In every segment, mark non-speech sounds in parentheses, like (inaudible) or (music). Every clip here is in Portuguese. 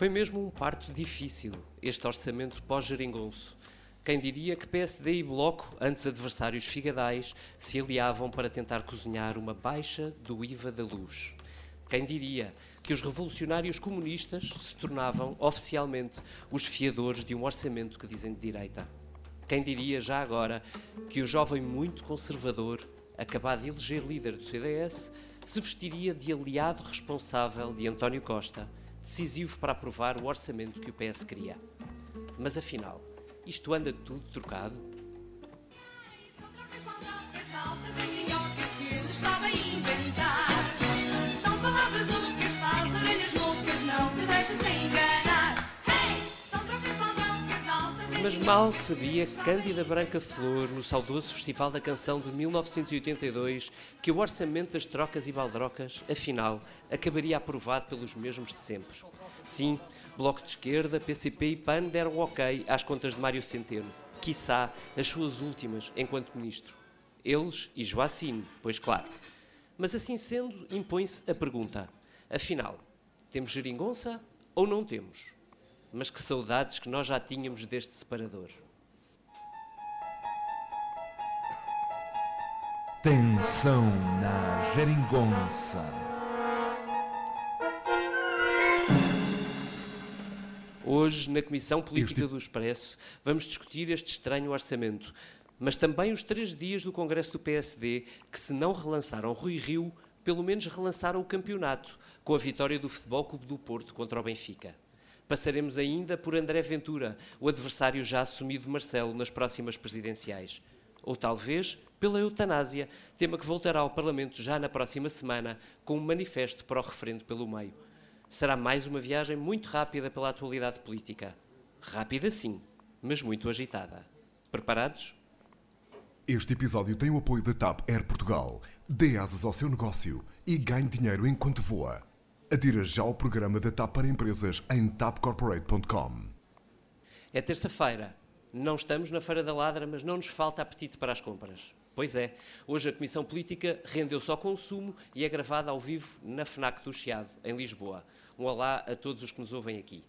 Foi mesmo um parto difícil, este orçamento pós-geringonço. Quem diria que PSD e Bloco, antes adversários figadais, se aliavam para tentar cozinhar uma baixa do IVA da luz? Quem diria que os revolucionários comunistas se tornavam oficialmente os fiadores de um orçamento que dizem de direita? Quem diria já agora que o jovem muito conservador, acabado de eleger líder do CDS, se vestiria de aliado responsável de António Costa, decisivo para aprovar o orçamento que o PS queria? Mas afinal, isto anda tudo trocado? Mas mal sabia Cândida Branca Flor, no saudoso Festival da Canção de 1982, que o orçamento das trocas e baldrocas, afinal, acabaria aprovado pelos mesmos de sempre. Sim, Bloco de Esquerda, PCP e PAN deram ok às contas de Mário Centeno, quiçá as suas últimas enquanto ministro. Eles e Joacine, pois claro. Mas assim sendo, impõe-se a pergunta: afinal, temos geringonça ou não temos? Mas que saudades que nós já tínhamos deste separador. Tensão na geringonça. Hoje, na Comissão Política do Expresso, vamos discutir este estranho orçamento, mas também os três dias do Congresso do PSD, que se não relançaram Rui Rio, pelo menos relançaram o campeonato, com a vitória do Futebol Clube do Porto contra o Benfica. Passaremos ainda por André Ventura, o adversário já assumido de Marcelo nas próximas presidenciais. Ou talvez pela eutanásia, tema que voltará ao Parlamento já na próxima semana, com um manifesto para o referendo pelo meio. Será mais uma viagem muito rápida pela atualidade política. Rápida sim, mas muito agitada. Preparados? Este episódio tem o apoio da TAP Air Portugal. Dê asas ao seu negócio e ganhe dinheiro enquanto voa. Adira já ao programa da TAP para empresas em tapcorporate.com. É terça-feira. Não estamos na Feira da Ladra, mas não nos falta apetite para as compras. Pois é, hoje a Comissão Política rendeu-se ao consumo e é gravada ao vivo na FNAC do Chiado, em Lisboa. Um olá a todos os que nos ouvem aqui.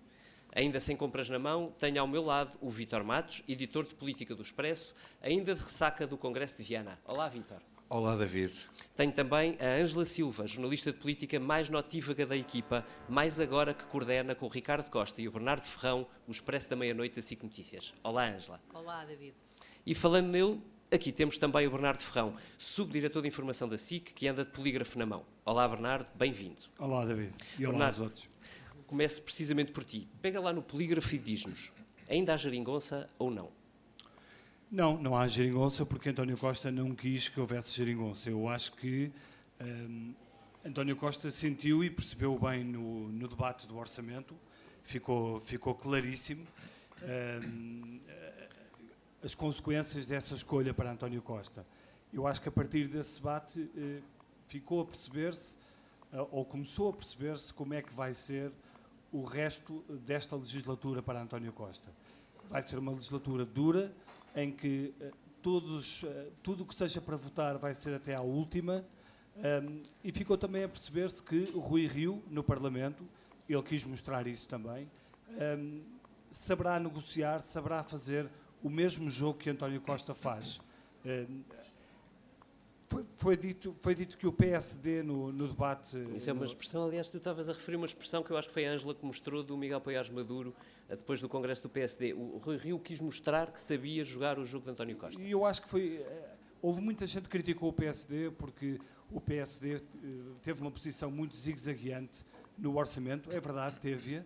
Ainda sem compras na mão, tenho ao meu lado o Vítor Matos, editor de Política do Expresso, ainda de ressaca do Congresso de Viana. Olá, Vítor. Olá, David. Tenho também a Ângela Silva, jornalista de política mais notívaga da equipa, mais agora que coordena com o Ricardo Costa e o Bernardo Ferrão o Expresso da Meia-Noite da SIC Notícias. Olá, Ângela. Olá, David. E falando nele, aqui temos também o Bernardo Ferrão, subdiretor de informação da SIC, que anda de polígrafo na mão. Olá, Bernardo, bem-vindo. Olá, David. E olá Bernardo. aos outros. Começo precisamente por ti. Pega lá no polígrafo e diz-nos, ainda há geringonça ou não? Não, não há geringonça porque António Costa não quis que houvesse geringonça. Eu acho que hum, António Costa sentiu e percebeu bem no, no debate do orçamento, ficou, ficou claríssimo hum, eh, as consequências dessa escolha para António Costa. Eu acho que a partir desse debate eh, ficou a perceber-se, eh, ou começou a perceber-se, como é que vai ser o resto desta legislatura para António Costa. Vai ser uma legislatura dura, em que eh, todos, eh, tudo o que seja para votar vai ser até à última, um, e ficou também a perceber-se que o Rui Rio, no Parlamento, ele quis mostrar isso também, um, saberá negociar, saberá fazer o mesmo jogo que António Costa faz. Um, foi, foi dito, foi dito que o PSD no, no debate. Isso é uma expressão, aliás, tu estavas a referir uma expressão que eu acho que foi a Ângela que mostrou do Miguel Poiares Maduro eh, depois do Congresso do PSD. O Rui Rio quis mostrar que sabia jogar o jogo de António Costa. E eu acho que foi. eh, Houve muita gente que criticou o PSD porque o PSD eh, teve uma posição muito zigue-zagueante no orçamento. É verdade, teve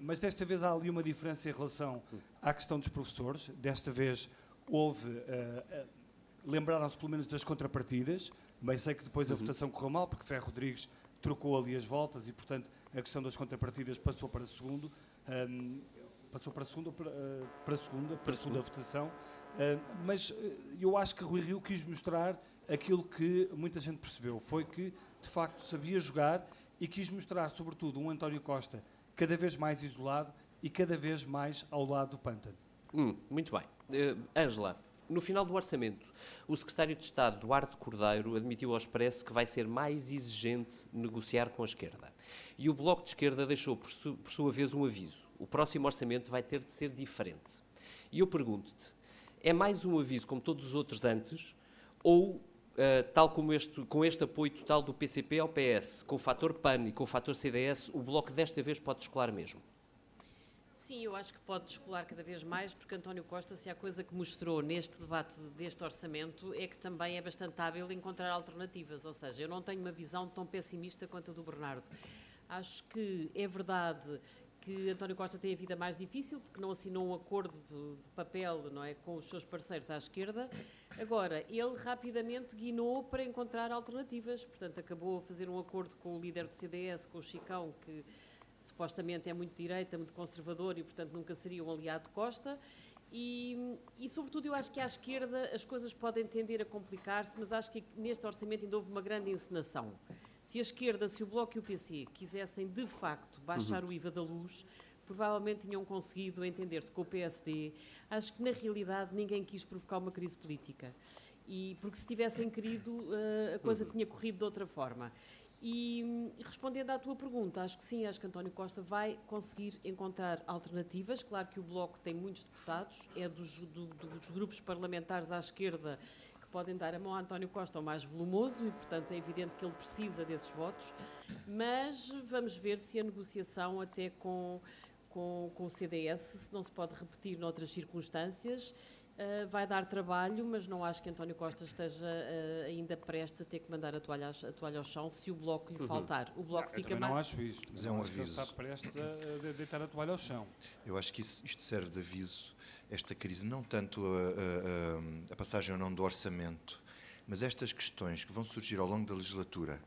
mas desta vez há ali uma diferença em relação à questão dos professores. Desta vez houve. Eh, eh, Lembraram-se pelo menos das contrapartidas. Bem sei que depois a votação correu mal, porque Ferro Rodrigues trocou ali as voltas e, portanto, a questão das contrapartidas passou para segundo. Ahm, passou para segunda, para, eh, para segunda, para a segunda votação. Uh, mas uh, eu acho que Rui Rio quis mostrar aquilo que muita gente percebeu. Foi que, de facto, sabia jogar e quis mostrar, sobretudo, um António Costa cada vez mais isolado e cada vez mais ao lado do pântano. Hum, muito bem. Eh, Ângela, No final do orçamento, o secretário de Estado, Duarte Cordeiro, admitiu ao Expresso que vai ser mais exigente negociar com a esquerda. E o Bloco de Esquerda deixou, por, su- por sua vez, um aviso. O próximo orçamento vai ter de ser diferente. E eu pergunto-te, é mais um aviso como todos os outros antes, ou, ah, tal como este, com este apoio total do PCP ao PS, com o fator PAN e com o fator CDS, o Bloco desta vez pode descolar mesmo? Sim, eu acho que pode descolar cada vez mais, porque António Costa, se há coisa que mostrou neste debate deste orçamento, é que também é bastante hábil encontrar alternativas. Ou seja, eu não tenho uma visão tão pessimista quanto a do Bernardo. Acho que é verdade que António Costa tem a vida mais difícil, porque não assinou um acordo de, de papel não é, com os seus parceiros à esquerda. Agora, ele rapidamente guinou para encontrar alternativas, portanto, acabou a fazer um acordo com o líder do CDS, com o Chicão, que supostamente é muito direita, muito conservador e, portanto, nunca seria um aliado de Costa. E, e, sobretudo, eu acho que à esquerda as coisas podem tender a complicar-se, mas acho que neste orçamento ainda houve uma grande encenação. Se a esquerda, se o Bloco e o PC quisessem de facto baixar o IVA da luz, provavelmente tinham conseguido entender-se com o PSD. Acho que na realidade ninguém quis provocar uma crise política. E porque se tivessem querido, eh, a coisa tinha corrido de outra forma. E hum, respondendo à tua pergunta, acho que sim, acho que António Costa vai conseguir encontrar alternativas. Claro que o Bloco tem muitos deputados, é dos, do- dos grupos parlamentares à esquerda que podem dar a mão a António Costa o mais volumoso e, portanto, é evidente que ele precisa desses votos. Mas vamos ver se a negociação até com, com, com o CDS, se não se pode repetir noutras circunstâncias. Uh, vai dar trabalho, mas não acho que António Costa esteja uh, ainda prestes a ter que mandar a toalha, a toalha ao chão se o Bloco lhe faltar. O Bloco Eu fica também não mais. acho isso. Mas é um aviso. está prestes a, a deitar a toalha ao chão. Eu acho que isso- isto serve de aviso, esta crise, não tanto a, a- a- passagem ou não do orçamento, mas estas questões que vão surgir ao longo da legislatura,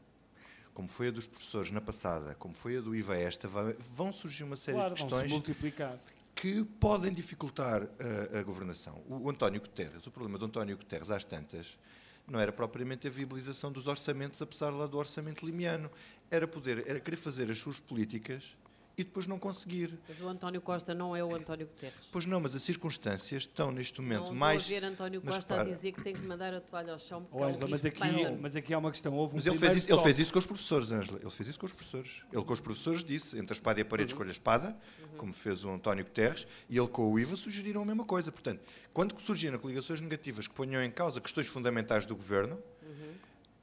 como foi a dos professores na passada, como foi a do IVA esta, vão surgir uma série Claro, de questões multiplicar. Que podem dificultar a, a governação. O, António Guterres, o problema do António Guterres às tantas, não era propriamente a viabilização dos orçamentos, apesar lá do orçamento limiano, era poder, era querer fazer as suas políticas e depois não conseguir. Mas o António Costa não é o António Guterres. Pois não, mas as circunstâncias estão neste momento não mais. a ver António mas Costa a repara, dizer que tem que mandar a toalha ao chão. porque Oh, é um mas, aqui, mas aqui há uma questão. Houve um Mas ele fez, isso, ele fez isso com os professores, Ângela. Ele fez isso com os professores. Ele com os professores disse, entre a espada e a parede, escolha a espada, como fez o António Guterres, e ele com o IVA sugeriram a mesma coisa. Portanto, quando surgiram coligações negativas que ponham em causa questões fundamentais do governo,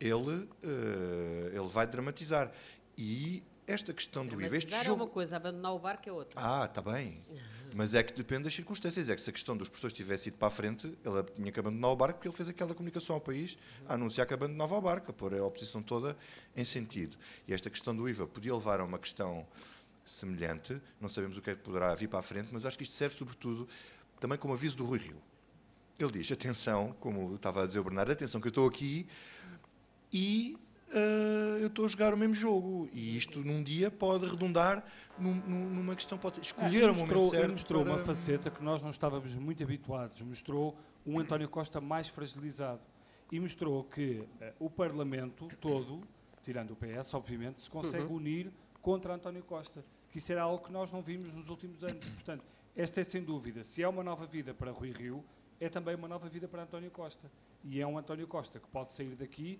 ele, eh, ele vai dramatizar. E esta questão do IVA, este Dramatizar é jogo... uma coisa, abandonar o barco é outra. Ah, está bem. Mas é que depende das circunstâncias. É que se a questão dos professores tivesse ido para a frente, ele tinha que abandonar o barco porque ele fez aquela comunicação ao país a anunciar que abandonava o barco, a pôr a oposição toda em sentido. E esta questão do IVA podia levar a uma questão semelhante. Não sabemos o que é que poderá vir para a frente, mas acho que isto serve sobretudo também como aviso do Rui Rio. Ele diz, atenção, como estava a dizer o Bernardo, atenção que eu estou aqui e eh, eu estou a jogar o mesmo jogo. E isto num dia pode redundar num- num- numa questão, pode Ah, escolher e o momento mostrou, e certo. mostrou para- uma faceta que nós não estávamos muito habituados. Mostrou um António Costa mais fragilizado. E mostrou que eh, o Parlamento todo, tirando o PS, obviamente, se consegue Uhum. unir contra António Costa. Que isso era algo que nós não vimos nos últimos anos. Portanto, esta é sem dúvida, se é uma nova vida para Rui Rio, é também uma nova vida para António Costa. E é um António Costa que pode sair daqui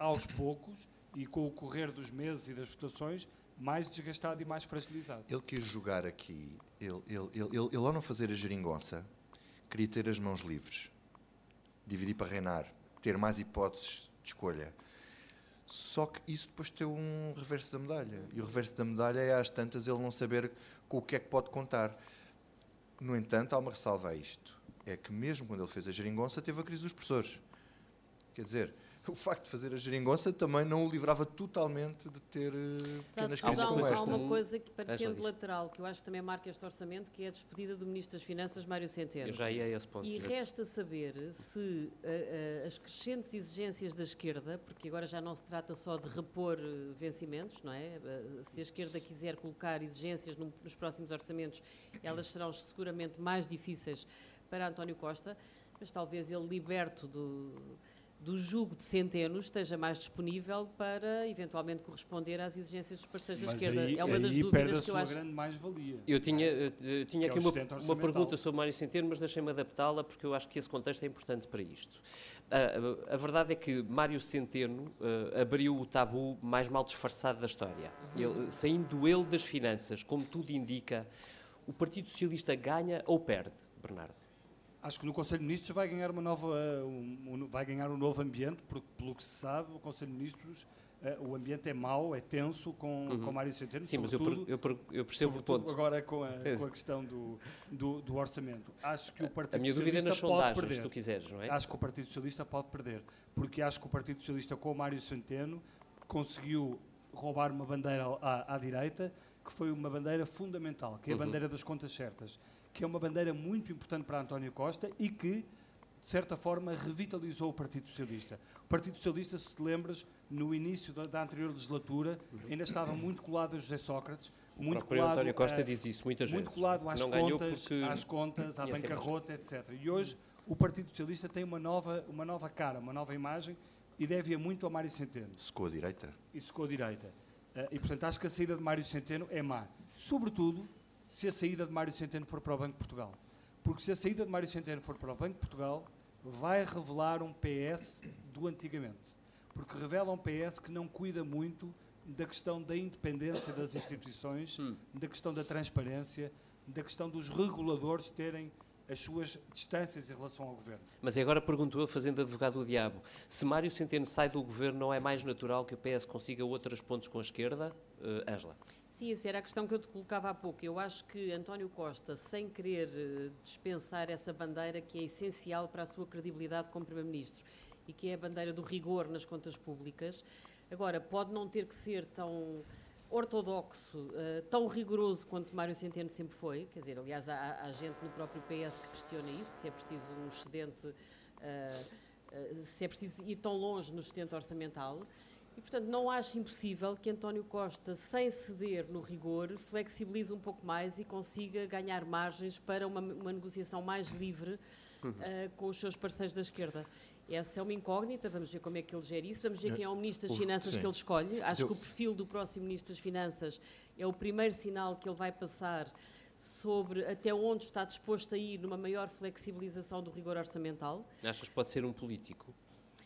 aos poucos e com o correr dos meses e das votações mais desgastado e mais fragilizado. Ele quis jogar aqui, ele, ele, ele, ele, ao não fazer a geringonça, queria ter as mãos livres, dividir para reinar, ter mais hipóteses de escolha. Só que isso depois tem um reverso da medalha. E o reverso da medalha é às tantas ele não saber com o que é que pode contar. No entanto, há uma ressalva a isto. É que mesmo quando ele fez a geringonça, teve a crise dos professores. Quer dizer, o facto de fazer a geringonça também não o livrava totalmente de ter eh, pequenas de tudo, crises há, como um- há esta. uma coisa que parecendo diz. lateral, que eu acho que também marca este orçamento, que é a despedida do Ministro das Finanças, Mário Centeno. Eu já ia a esse ponto. E resta saber se eh, eh, as crescentes exigências da esquerda, porque agora já não se trata só de repor vencimentos, não é? Se a esquerda quiser colocar exigências num- nos próximos orçamentos, elas serão seguramente mais difíceis para António Costa, mas talvez ele liberto do, do jugo de Centeno esteja mais disponível para eventualmente corresponder às exigências dos parceiros da Mas esquerda. aí, é uma das dúvidas perde a que eu acho. grande mais-valia. Eu tinha, eh, eh, tinha Que aqui é uma, uma pergunta sobre Mário Centeno, mas deixei-me adaptá-la porque eu acho que esse contexto é importante para isto. Ah, a verdade é que Mário Centeno eh, abriu o tabu mais mal disfarçado da história. Ele, saindo ele das finanças, como tudo indica, o Partido Socialista ganha ou perde, Bernardo? Acho que no Conselho de Ministros vai ganhar uma nova, um, um- vai ganhar um novo ambiente, porque pelo que se sabe, o Conselho de Ministros, eh, o ambiente é mau, é tenso com, com Mário Centeno, Uhum. Sim, mas eu, eu, eu percebo o ponto. agora com a, com a questão do, do, do orçamento. Acho que o Partido A minha dúvida é nas Socialista pode sondagens, se perder. tu quiseres, não é? Acho que o Partido Socialista pode perder, porque acho que o Partido Socialista com o Mário Centeno conseguiu roubar uma bandeira à, à direita, que foi uma bandeira fundamental, que é a bandeira das contas certas, que é uma bandeira muito importante para António Costa e que, de certa forma, revitalizou o Partido Socialista. O Partido Socialista, se te lembras, no início da, da anterior legislatura, ainda estava muito colado a José Sócrates, O muito próprio colado António Costa a- diz isso muitas muito vezes. colado às não contas, porque às contas, à bancarrota, etc. E hoje o Partido Socialista tem uma nova, uma nova cara, uma nova imagem e deve-a muito ao Mário Centeno Secou a direita. e secou a direita. Eh, e, portanto, acho que a saída de Mário Centeno é má. Sobretudo se a saída de Mário Centeno for para o Banco de Portugal. Porque se a saída de Mário Centeno for para o Banco de Portugal, vai revelar um PS do antigamente. Porque revela um PS que não cuida muito da questão da independência das instituições, da questão da transparência, da questão dos reguladores terem as suas distâncias em relação ao governo. Mas agora pergunto eu, fazendo advogado do diabo, se Mário Centeno sai do governo, não é mais natural que o PS consiga outras pontes com a esquerda? Eh, Ângela? Sim, essa era a questão que eu te colocava há pouco. Eu acho que António Costa, sem querer eh, dispensar essa bandeira que é essencial para a sua credibilidade como Primeiro-Ministro e que é a bandeira do rigor nas contas públicas, agora pode não ter que ser tão ortodoxo, eh, tão rigoroso quanto Mário Centeno sempre foi. Quer dizer, aliás, há, há gente no próprio PS que questiona isso, se é preciso um excedente. eh, eh, se é preciso ir tão longe no excedente orçamental. E, portanto, não acho impossível que António Costa, sem ceder no rigor, flexibilize um pouco mais e consiga ganhar margens para uma, uma negociação mais livre eh, com os seus parceiros da esquerda. Essa é uma incógnita, vamos ver como é que ele gera isso, vamos ver quem é o Ministro das Finanças sim. que ele escolhe. Acho que o perfil do próximo Ministro das Finanças é o primeiro sinal que ele vai passar sobre até onde está disposto a ir numa maior flexibilização do rigor orçamental. Achas que pode ser um político?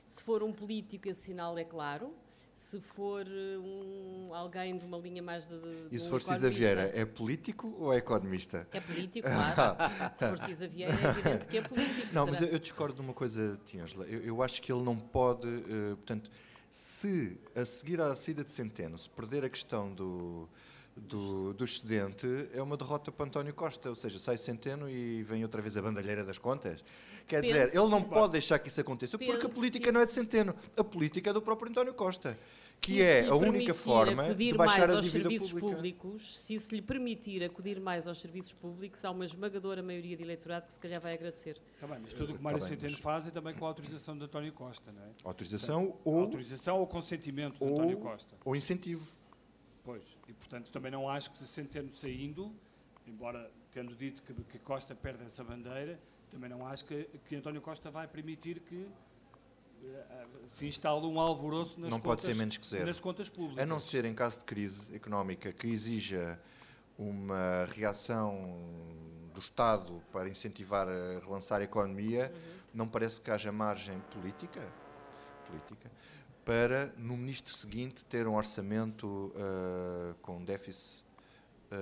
Se for um político, esse sinal é claro. Se for eh, um, alguém de uma linha mais de. de E se um for Cisa Vieira, é político ou é economista? É político, claro. (laughs) se for Cisa Vieira, é evidente que é político. Não, mas será? eu, eu discordo de uma coisa, Tiângela. Eu, eu acho que ele não pode. eh, portanto, se a seguir à saída de Centeno, se perder a questão do, do, do excedente, é uma derrota para António Costa. Ou seja, sai Centeno e vem outra vez a bandalheira das contas. Quer Depende dizer, ele não pode deixar que isso aconteça, porque a política não é de Centeno. A política é do próprio António Costa. Que Se é lhe a única forma de acudir baixar mais a aos dívida serviços pública. públicos, se isso lhe permitir acudir mais aos serviços públicos, há uma esmagadora maioria de eleitorado que se calhar vai agradecer. Tá bem, mas tudo o que Tá Mário bem, Centeno mas- faz é também com a autorização de António Costa, não é? Autorização ou, Autorização ou consentimento de António ou, Costa. ou incentivo. Pois, e portanto também não acho que se Centeno saindo, embora tendo dito que, que Costa perde essa bandeira, também não acho que, que António Costa vai permitir que eh, se instale um alvoroço nas, Não pode contas, ser menos que zero. nas contas públicas. A não ser em caso de crise económica que exija uma reação do Estado para incentivar a relançar a economia, não parece que haja margem política, política para no ministro seguinte ter um orçamento ah, com déficit ah,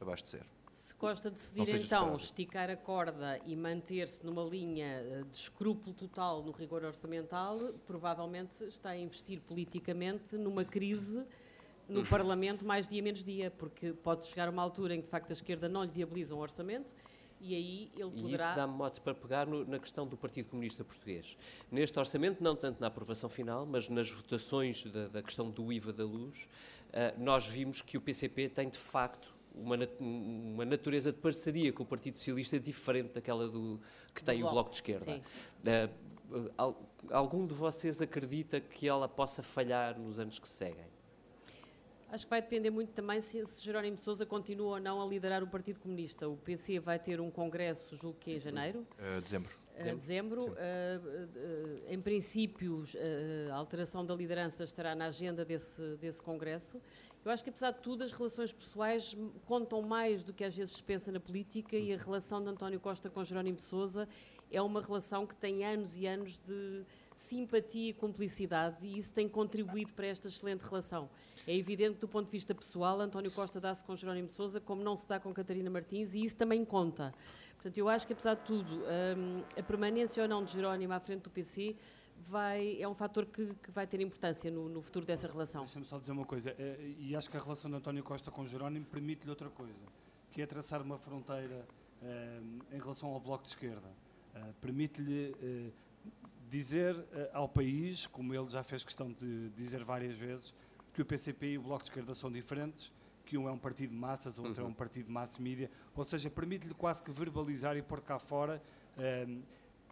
abaixo de zero. Se Costa decidir então separado. esticar a corda e manter-se numa linha eh, de escrúpulo total no rigor orçamental, provavelmente está a investir politicamente numa crise no Parlamento mais dia menos dia, porque pode chegar uma altura em que de facto a esquerda não lhe viabiliza um orçamento e aí ele E isso poderá. dá-me mote para pegar no- na questão do Partido Comunista Português. Neste orçamento, não tanto na aprovação final, mas nas votações da, da questão do IVA da luz, ah, nós vimos que o PCP tem, de facto, uma, uma natureza de parceria com o Partido Socialista diferente daquela do, que tem o Bloco, Bloco de Esquerda. al- algum de vocês acredita que ela possa falhar nos anos que seguem? Acho que vai depender muito também se, se Jerónimo de Sousa continua ou não a liderar o Partido Comunista. O PC vai ter um congresso, julgo que é em janeiro, Ah, dezembro. dezembro. Uh, uh, em princípio, uh, a alteração da liderança estará na agenda desse, desse Congresso. Eu acho que, apesar de tudo, as relações pessoais contam mais do que às vezes se pensa na política e a relação de António Costa com Jerónimo de Sousa é uma relação que tem anos e anos de simpatia e cumplicidade e isso tem contribuído para esta excelente relação. É evidente que, do ponto de vista pessoal, António Costa dá-se com Jerónimo de Sousa como não se dá com Catarina Martins e isso também conta. Portanto, eu acho que, apesar de tudo, hum, a permanência ou não de Jerónimo à frente do PC vai, é um fator que, que vai ter importância no, no futuro dessa relação. Deixa-me só dizer uma coisa, eh, e acho que a relação de António Costa com Jerónimo permite-lhe outra coisa, que é traçar uma fronteira eh, em relação ao Bloco de Esquerda. Eh, permite-lhe dizer ao país, como ele já fez questão de dizer várias vezes, que o PCP e o Bloco de Esquerda são diferentes, que um é um partido de massas, o outro uhum. é um partido de massa mídia, ou seja, permite-lhe quase que verbalizar e pôr cá fora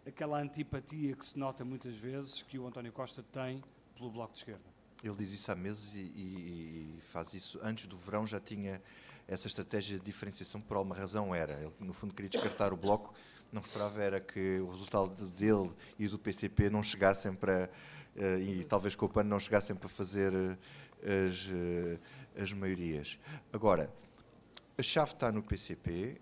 aquela antipatia que se nota muitas vezes que o António Costa tem pelo Bloco de Esquerda. Ele diz isso há meses e, e, faz isso antes do verão, já tinha essa estratégia de diferenciação por alguma razão era. Ele, no fundo, queria descartar o Bloco, não esperava era que o resultado dele e do PCP não chegassem para, eh, e talvez com o PAN não chegassem para fazer eh, as, eh, as maiorias. Agora, a chave está no PCP,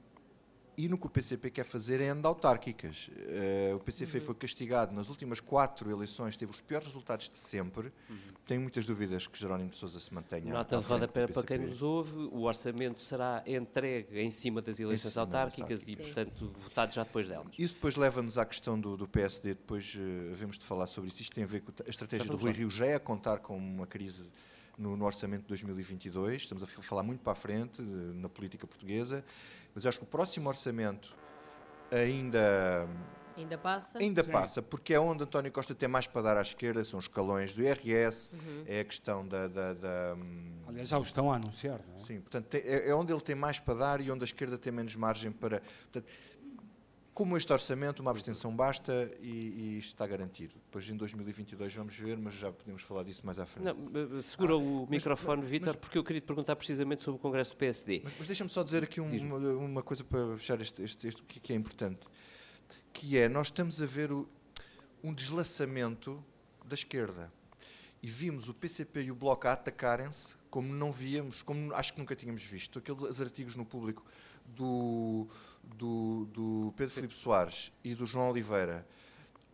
e no que o PCP quer fazer é andar autárquicas. Uh, o PCP uhum. foi castigado nas últimas quatro eleições, teve os piores resultados de sempre. Uhum. Tenho muitas dúvidas que Jerónimo de Sousa se mantenha. Nota de rodapé para quem nos ouve: o orçamento será entregue em cima das eleições cima autárquicas e, portanto, votado já depois delas. Isso depois leva-nos à questão do, do PSD, depois uh, havemos de falar sobre isso. Isto tem a ver com a estratégia do Rui Rio já é a contar com uma crise no, no, orçamento de 2022. Estamos a falar muito para a frente eh, na política portuguesa, mas acho que o próximo orçamento ainda Ainda passa? Ainda Sim. passa, porque é onde António Costa tem mais para dar à esquerda, são os escalões do IRS, uhum. é a questão da, da, da, hum, Aliás, já o estão a anunciar, não é? Sim, portanto, é, é, onde ele tem mais para dar e onde a esquerda tem menos margem para. Portanto, como este orçamento, uma abstenção basta e, e está garantido. Depois em 2022 vamos ver, mas já podemos falar disso mais à frente. Não, segura ah, o microfone, Vítor, porque eu queria te perguntar precisamente sobre o Congresso do PSD. Mas, mas deixa-me só dizer aqui um, uma, uma, coisa para fechar este, este, este, que é importante, que é, nós estamos a ver o, um deslaçamento da esquerda. E vimos o PCP e o Bloco a atacarem-se como não víamos, como acho que nunca tínhamos visto. Aqueles artigos no público do, do, do Pedro Filipe Soares e do João Oliveira,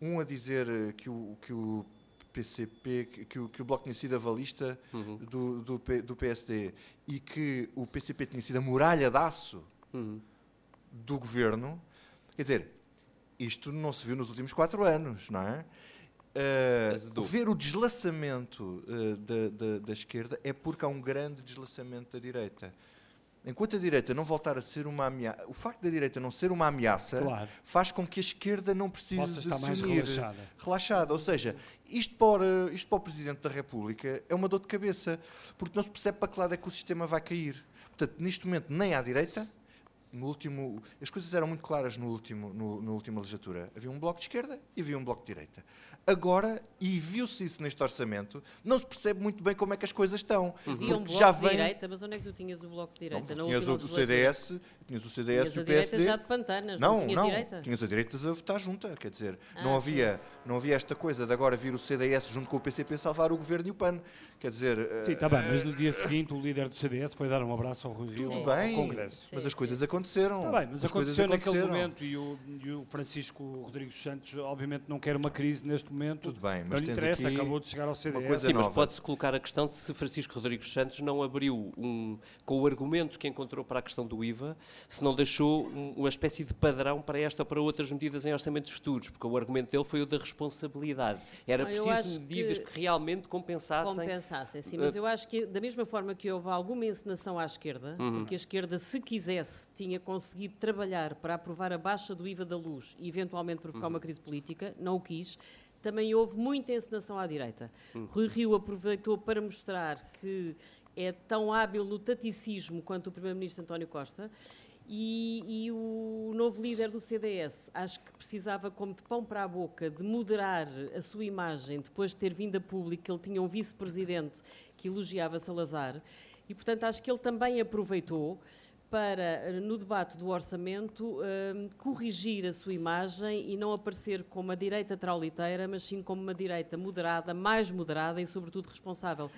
um a dizer que o, que o PCP, que o, que o Bloco tinha sido avalista uhum. do, do, do, PSD e que o PCP tinha sido a muralha de aço uhum. do governo, quer dizer, isto não se viu nos últimos quatro anos, não é? Uh, ver o deslaçamento uh, da, da, da esquerda é porque há um grande deslaçamento da direita enquanto a direita não voltar a ser uma ameaça, o facto da direita não ser uma ameaça claro. faz com que a esquerda não precise Possa de estar se mais relaxada. relaxada. Ou seja, isto para, isto para o Presidente da República é uma dor de cabeça, porque não se percebe para que lado é que o sistema vai cair. Portanto, neste momento, nem à direita, no último, as coisas eram muito claras no último, no, na última legislatura. Havia um bloco de esquerda e havia um bloco de direita. Agora, e viu-se isso neste orçamento, não se percebe muito bem como é que as coisas estão. Havia um bloco já vem... de direita, mas onde é que tu tinhas o bloco de direita? Não, tinhas o, o CDS, tinhas o CDS tinhas e o PSD. já de pantanas, não, não, tinhas não, direita? tinhas a direita a votar junta, quer dizer, ah, não, havia, não havia esta coisa de agora vir o CDS junto com o PCP salvar o governo e o PAN. Quer dizer... Sim, está bem, mas no dia seguinte o líder do CDS foi dar um abraço ao Rui Rio Tudo ao, bem, ao Congresso. Mas as coisas aconteceram. Está bem, mas as aconteceu naquele momento e o, e o Francisco Rodrigues Santos obviamente não quer uma crise neste momento. Tudo bem, mas não interessa, acabou de chegar ao CDS. Sim, mas pode-se colocar a questão de se Francisco Rodrigues Santos não abriu um, com o argumento que encontrou para a questão do IVA, se não deixou um, uma espécie de padrão para esta ou para outras medidas em orçamentos futuros, porque o argumento dele foi o da responsabilidade. Era preciso medidas que, que, realmente compensassem. Compensassem, sim, mas eu acho que da mesma forma que houve alguma encenação à esquerda, uhum. porque a esquerda, se quisesse, tinha conseguido trabalhar para aprovar a baixa do IVA da luz e eventualmente provocar uhum. uma crise política, não o quis também houve muita encenação à direita. Hum. Rui Rio aproveitou para mostrar que é tão hábil no taticismo quanto o Primeiro-Ministro António Costa. E, e, o novo líder do CDS acho que precisava, como de pão para a boca, de moderar a sua imagem depois de ter vindo a público que ele tinha um vice-presidente que elogiava Salazar. E, portanto, acho que ele também aproveitou para, eh, no debate do orçamento, eh, corrigir a sua imagem e não aparecer como uma direita trauliteira, mas sim como uma direita moderada, mais moderada e, sobretudo, responsável.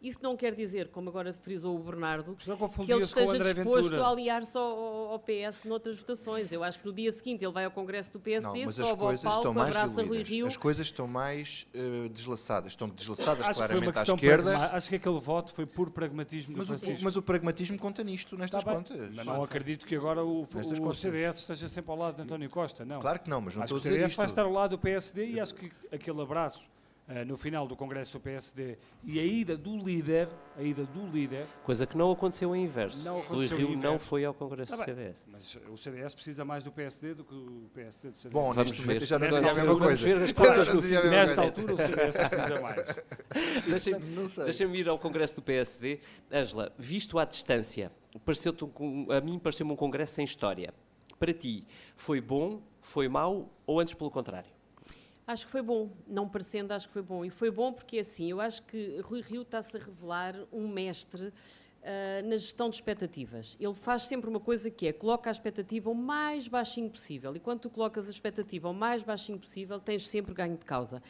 Isso não quer dizer, como agora frisou o Bernardo, que ele o esteja disposto Ventura. a aliar-se ao, ao PS noutras votações. Eu acho que no dia seguinte ele vai ao Congresso do Não, PSD, as sobe ao palco, mais abraça Rui. Rio. As coisas estão mais eh, deslaçadas. Estão deslaçadas Acho que foi uma claramente à esquerda. pragma- Acho que aquele voto foi puro pragmatismo Mas do o, Francisco. mas o pragmatismo conta nisto, nestas Está bem, contas. Mas não acredito que agora o, o. CDS esteja sempre ao lado de António Costa, não. Claro que não, mas não acho estou a que o dizer CDS vai estar ao lado do PSD e acho que aquele abraço no final do Congresso do PSD e a ida do líder, a ida do líder, Coisa que não aconteceu em inverso. Não aconteceu Rio não foi ao Congresso do bem. CDS. mas o CDS precisa mais do PSD do que o PSD do CDS. Bom, Vamos neste momento já não Nesta dizia a mesma altura, coisa. vamos ver Nesta altura o CDS precisa mais. (laughs) Sei. deixem ir ao Congresso do PSD. Ângela, visto à distância, pareceu-te um- a mim pareceu-me um Congresso sem história. Para ti, foi bom, foi mau ou antes pelo contrário? Acho que foi bom, não parecendo, acho que foi bom. E foi bom porque, assim, eu acho que Rui Rio está-se a revelar um mestre ah, na gestão de expectativas. Ele faz sempre uma coisa que é, coloca a expectativa o mais baixinho possível. E quando tu colocas a expectativa o mais baixinho possível, tens sempre ganho de causa.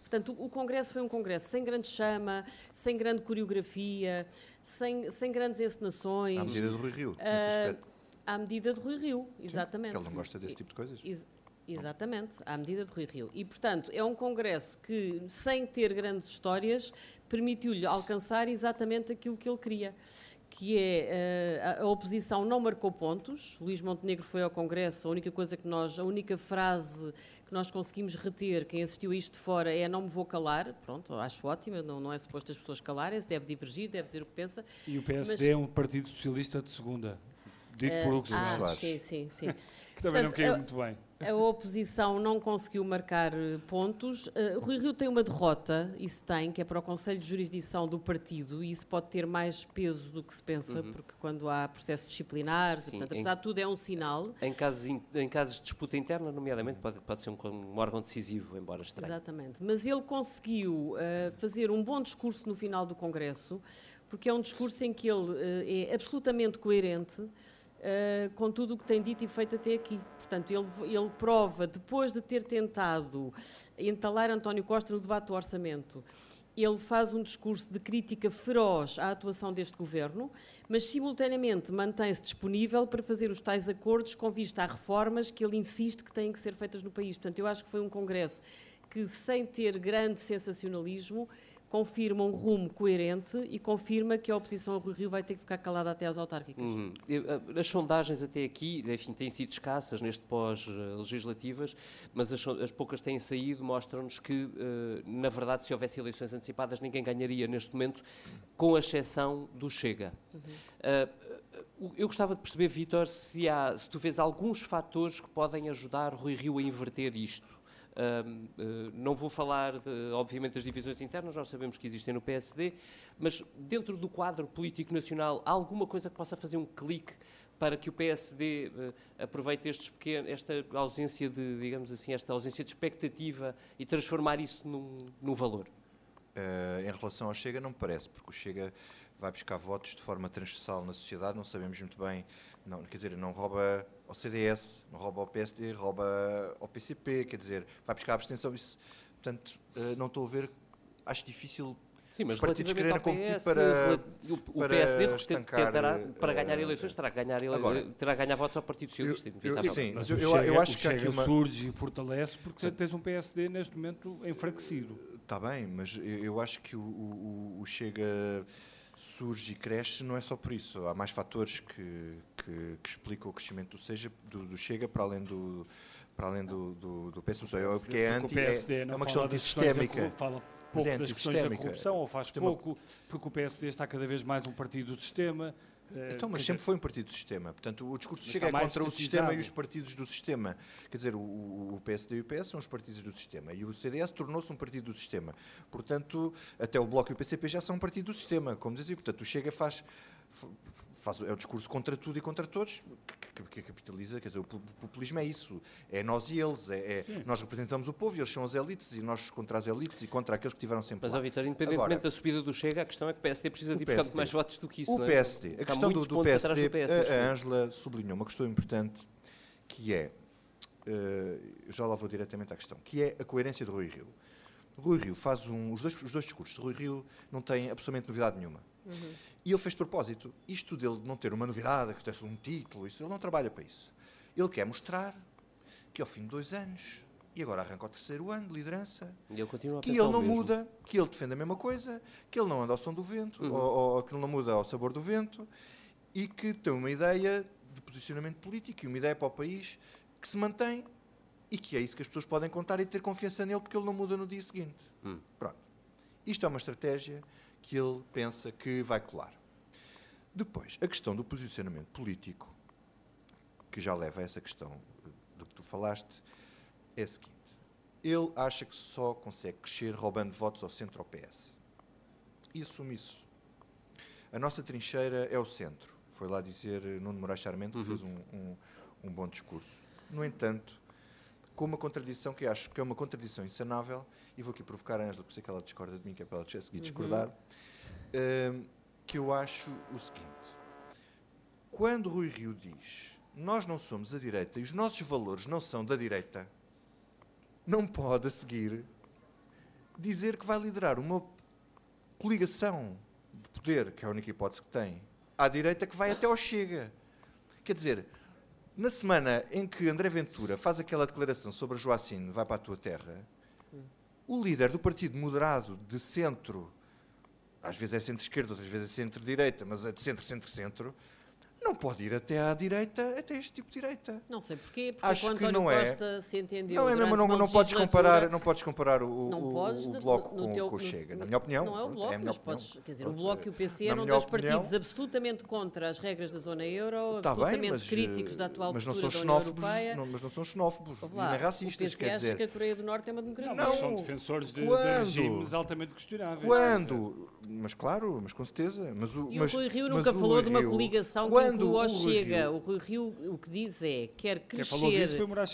Portanto, o Congresso foi um Congresso sem grande chama, sem grande coreografia, sem, sem grandes encenações. À medida do Rui Rio. nesse Ah, aspecto. à medida de Rui Rio, exatamente. Ele não gosta desse tipo de coisas. Ex- exatamente, à medida de Rui Rio. E, portanto, é um congresso que, sem ter grandes histórias, permitiu-lhe alcançar exatamente aquilo que ele queria. Que é eh, a, oposição não marcou pontos. Luís Montenegro foi ao Congresso. A única coisa que nós, a única frase que nós conseguimos reter, quem assistiu a isto de fora, é não me vou calar. Pronto, acho ótimo. Não, não é suposto as pessoas calarem-se, deve divergir, deve dizer o que pensa. E o PSD é um partido socialista de segunda, dito por Hugo Ah, Soares, sim, sim, sim. (laughs) que também não Portanto, caiu eu- muito bem. A oposição não conseguiu marcar eh, pontos. Eh, Rui Rio tem uma derrota, isso tem, que é para o Conselho de Jurisdição do partido, e isso pode ter mais peso do que se pensa, porque quando há processo disciplinar, Sim, portanto, em- apesar de tudo, é um sinal. Em casos, em casos de disputa interna, nomeadamente, pode, pode ser um, um órgão decisivo, embora estranho. Exatamente. Mas ele conseguiu eh, fazer um bom discurso no final do Congresso, porque é um discurso em que ele eh, é absolutamente coerente eh, com tudo o que tem dito e feito até aqui. Portanto, ele, ele prova, depois de ter tentado entalar António Costa no debate do orçamento, ele faz um discurso de crítica feroz à atuação deste governo, mas simultaneamente mantém-se disponível para fazer os tais acordos com vista a reformas que ele insiste que têm que ser feitas no país. Portanto, eu acho que foi um congresso que, sem ter grande sensacionalismo, confirma um rumo coerente e confirma que a oposição a Rui Rio vai ter que ficar calada até às autárquicas. Uhum. A- As sondagens até aqui, enfim, têm sido escassas neste pós-legislativas, mas as, as poucas que têm saído mostram-nos que, eh, na verdade, se houvesse eleições antecipadas, ninguém ganharia neste momento, com a exceção do Chega. Ah, o- eu gostava de perceber, Vítor, se, há, se tu vês alguns fatores que podem ajudar Rui Rio a inverter isto. Eh, não vou falar, de, obviamente, das divisões internas, nós sabemos que existem no PSD, mas dentro do quadro político nacional, há alguma coisa que possa fazer um clique para que o PSD eh, aproveite esta ausência de, digamos assim, esta ausência de expectativa e transformar isso num, num valor? Eh, em relação ao Chega, não me parece, porque o Chega vai buscar votos de forma transversal na sociedade, não sabemos muito bem, não, quer dizer, não rouba ao CDS, não rouba ao PSD, rouba ao PCP, quer dizer, vai buscar a abstenção, isso, portanto, eh, não estou a ver, acho difícil Sim, mas os partidos quererem competir para, o, o para PSD estancar, tentará, para ganhar eh, eleições, terá que ganhar, ele- agora, terá que ganhar votos ao Partido Socialista, eu- eu- sim, Mas eu- Chega, eu acho que aqui uma- surge e fortalece porque tens um PSD neste momento enfraquecido. Está bem, mas eu, eu acho que o, o- o Chega surge e cresce não é só por isso. Há mais fatores que, que, que explicam o crescimento do, seja, do, do Chega para além do para além do, do, do PS. Não sei, é porque é anti, o PSD é, é uma questão antissistémica. fala pouco é das questões da antissistémica. corrupção, ou faz pouco, porque o PSD está cada vez mais um partido do sistema. Eh, Então, mas sempre dizer, foi um partido do sistema. Portanto, o discurso Mas Chega é contra o sistema e os partidos do sistema. Quer dizer, o, o- PSD e o PS são os partidos do sistema. E o CDS tornou-se um partido do sistema. Portanto, até o Bloco e o PCP já são um partido do sistema, como dizia. Portanto, o Chega faz faz, é o discurso contra tudo e contra todos, que, que- que capitaliza, quer dizer, o pu- populismo é isso, é nós e eles, é, é- nós representamos o povo e eles são as elites, e nós contra as elites e contra aqueles que tiveram sempre Mas, lá. Vitor, independentemente Agora, da subida do Chega, a questão é que o PSD precisa de ir buscar PSD. mais votos do que isso. o não é? PSD, a questão do, do PSD, do PS. neste a. Ângela sublinhou uma questão importante, que é, eu já lá vou diretamente à questão, que é a coerência de Rui Rio. Rui Rio faz um, os, dois, os dois discursos Rui Rio não têm absolutamente novidade nenhuma. E ele fez de propósito. Isto dele de não ter uma novidade, que tivesse um título, isso, ele não trabalha para isso. Ele quer mostrar que ao fim de dois anos, e agora arranca o terceiro ano de liderança, ele continua a que ele não mesmo. muda, que ele defende a mesma coisa, que ele não anda ao som do vento, Uhum. ou, ou que ele não muda ao sabor do vento, e que tem uma ideia de posicionamento político e uma ideia para o país que se mantém e que é isso que as pessoas podem contar e ter confiança nele porque ele não muda no dia seguinte. Hum. Pronto. Isto é uma estratégia que ele pensa que vai colar. Depois, a questão do posicionamento político, que já leva a essa questão do que tu falaste, é a seguinte. Ele acha que só consegue crescer roubando votos ao centro ao PS. E assume isso. A nossa trincheira é o centro. Foi lá dizer Nuno Moraes Charmente, que fez um, um, um bom discurso. No entanto, com uma contradição que acho que é uma contradição insanável, e vou aqui provocar a Ângela, porque sei que ela discorda de mim, que é para ela a seguir discordar, hum, que eu acho o seguinte. Quando Rui Rio diz nós não somos a direita e os nossos valores não são da direita, não pode a seguir dizer que vai liderar uma coligação de poder, que é a única hipótese que tem, à direita que vai até ao Chega. Quer dizer, na semana em que André Ventura faz aquela declaração sobre a Joacine vai para a tua terra, o líder do partido moderado de centro, às vezes é centro-esquerda, outras vezes é centro-direita, mas é de centro-centro-centro, não pode ir até à direita, até este tipo de direita. Não sei porquê, porque Acho o que António não é. Costa se entendeu. Não é mesmo, não, não podes comparar, não podes comparar o, Não o- podes, o Bloco no com, teu- com o Chega. no- Na minha opinião, Não é o pronto, Bloco, minha mas opinião. podes, quer dizer, o Bloco e o PC eram dois opinião- partidos absolutamente contra as regras da zona euro, Tá bem, absolutamente mas, críticos eh, da atual mas não são da União xenófobos, Europeia. não, mas não são xenófobos Ouve e lá, nem o racistas, PC quer acha dizer. que a Coreia do Norte é uma Não, democracia. mas Não. são defensores de, de Quando? regimes altamente questionáveis. Quando? Mas claro, mas com certeza. Mas o, E mas, o Rui Rio mas nunca o falou de uma coligação que quando o ao Rui Chega. Rio- O Rui Rio o que diz é quer Quem falou disso foi crescer, Moraes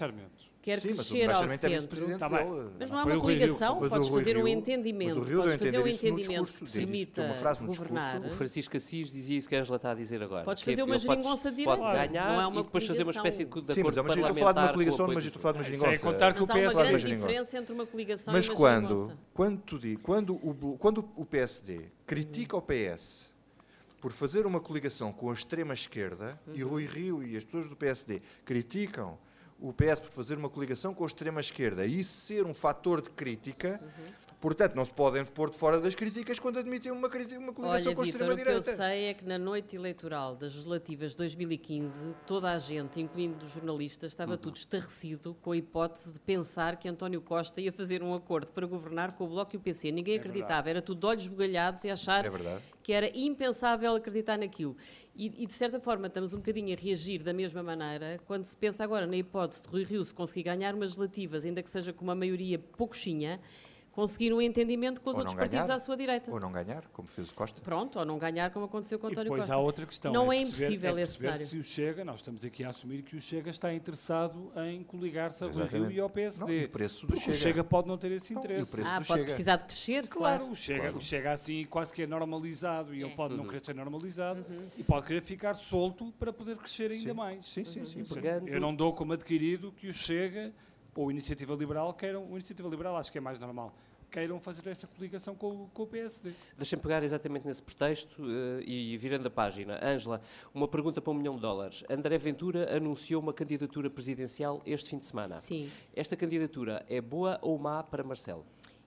quer Sim, mas o crescer ao Moraes também é centro. vice-presidente Tá. Mas Não não é foi uma o Rio coligação, Mas o podes fazer um Rio- entendimento. mas o Rio Podes fazer um entendimento discurso, que permita uma frase no governar. discurso. O Francisco Assis dizia isso que a Ângela está a dizer agora. Podes fazer é- uma geringonça de Pode ganhar não é uma e depois fazer uma coligação. espécie de Sim, acordo mas eu parlamentar. estou a falar de uma coligação, mas eu estou a falar de uma Sem geringonça. contar que Mas o há uma PS grande diferença entre uma coligação Mas e uma quando, geringonça. di- quando, o, quando o PSD critica o PS por fazer uma coligação com a extrema-esquerda, e Uhum. o Rui Rio e as pessoas do PSD criticam o PS por fazer uma coligação com a extrema-esquerda e isso ser um fator de crítica, Uhum. Portanto não se podem pôr de fora das críticas quando admitem uma, crítica, uma coligação Olha, com a Vitor, o que eu extrema-direita. sei é que na noite eleitoral das legislativas de 2015, toda a gente, incluindo os jornalistas, estava Uhum. tudo estarrecido com a hipótese de pensar que António Costa ia fazer um acordo para governar com o Bloco e o PC. Ninguém acreditava, era tudo de olhos bugalhados e achar É verdade. que era impensável acreditar naquilo. E, e, de certa forma estamos um bocadinho a reagir da mesma maneira quando se pensa agora na hipótese de Rui Rio se conseguir ganhar umas legislativas, ainda que seja com uma maioria pouquinha, conseguir um entendimento com os Ou outros não partidos ganhar, à sua direita. Ou não ganhar, como fez o Costa. Pronto, ou não ganhar como aconteceu com E António depois Costa. há outra questão. Não é, perceber- impossível é esse cenário. se o Chega, nós estamos aqui a assumir que o Chega está interessado em coligar-se a Rui Rio e ao Não, PSD. e o preço do Chega. o Chega pode não ter esse Não, e o interesse. preço Ah, do pode Chega. precisar de crescer, Claro, claro. o Chega, o Chega assim quase que é normalizado e ele É. pode não querer ser normalizado e pode querer ficar solto para poder crescer ainda Sim. mais. Sim, sim, sim. Pegando- Eu não dou como adquirido que o Chega ou a Iniciativa Liberal queiram, o Iniciativa Liberal acho que é mais normal, queiram fazer essa coligação com, o- com o PSD. Deixem-me pegar exatamente nesse pretexto eh, e virando a página. Ângela, uma pergunta para um milhão de dólares. André Ventura anunciou uma candidatura presidencial este fim de semana. Sim. Esta candidatura é boa ou má para Marcelo?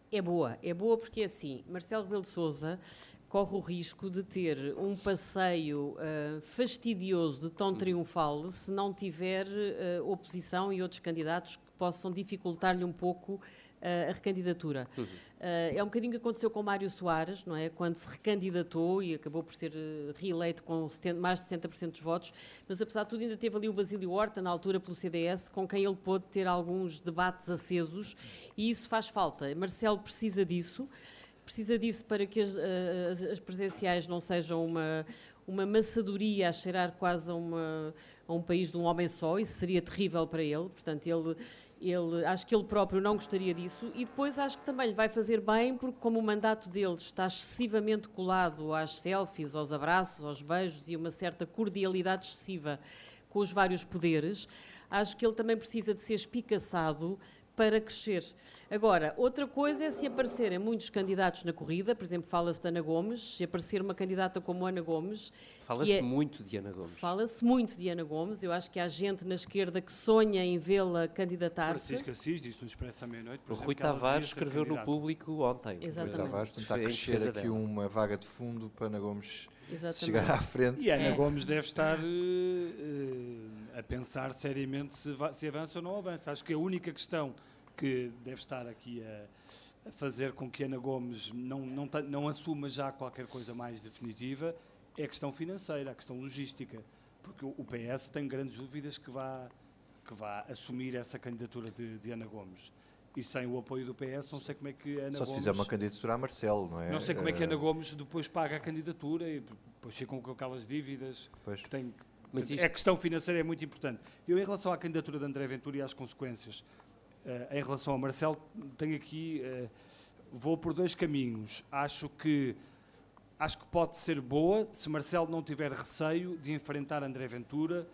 É boa, é boa porque assim, Marcelo Rebelo de Sousa corre o risco de ter um passeio ah, fastidioso de tom triunfal se não tiver ah, oposição e outros candidatos possam dificultar-lhe um pouco ah, a recandidatura. Ah, é um bocadinho que aconteceu com Mário Soares, não é? Quando se recandidatou e acabou por ser eh, reeleito com 70 mais de 60% dos votos, mas apesar de tudo ainda teve ali o Basílio Horta, na altura pelo CDS, com quem ele pôde ter alguns debates acesos e isso faz falta. Marcelo precisa disso. precisa disso para que as, as- as presenciais não sejam uma, uma maçadoria a cheirar quase a, uma- a um país de um homem só, isso seria terrível para ele, portanto ele, ele, acho que ele próprio não gostaria disso e depois acho que também lhe vai fazer bem porque como o mandato dele está excessivamente colado às selfies, aos abraços, aos beijos e uma certa cordialidade excessiva com os vários poderes, acho que ele também precisa de ser espicaçado para crescer. Agora, outra coisa é se aparecerem muitos candidatos na corrida, por exemplo, fala-se de Ana Gomes, se aparecer uma candidata como Ana Gomes, Fala-se que é- muito de Ana Gomes. Fala-se muito de Ana Gomes, eu acho que há gente na esquerda que sonha em vê-la candidatar-se. Francisco Assis disse no Expresso à meia-noite. O Rui Tavares escreveu no público ontem. Exatamente. Tavares tentar Em crescer aqui dela. uma vaga de fundo para Ana Gomes Exatamente. chegar à frente. E Ana É. Gomes deve estar eh, a pensar seriamente se, se avança ou não avança. Acho que a única questão que deve estar aqui a, a fazer com que Ana Gomes não, não, não assuma já qualquer coisa mais definitiva é a questão financeira, a questão logística. Porque o o PS tem grandes dúvidas que vá, que vá assumir essa candidatura de, de Ana Gomes. E sem o apoio do PS, não sei como é que Ana Só se Gomes. fizer uma candidatura a Marcelo, não é? Não sei como é que a Eh, Ana Gomes depois paga a candidatura e depois ficam com aquelas dívidas Pois. que têm. Mas isto- A questão financeira é muito importante. Eu, em relação à candidatura de André Ventura e às consequências, eh, em relação a Marcelo, tenho aqui. eh, vou por dois caminhos. Acho que. Acho que pode ser boa se Marcelo não tiver receio de enfrentar André Ventura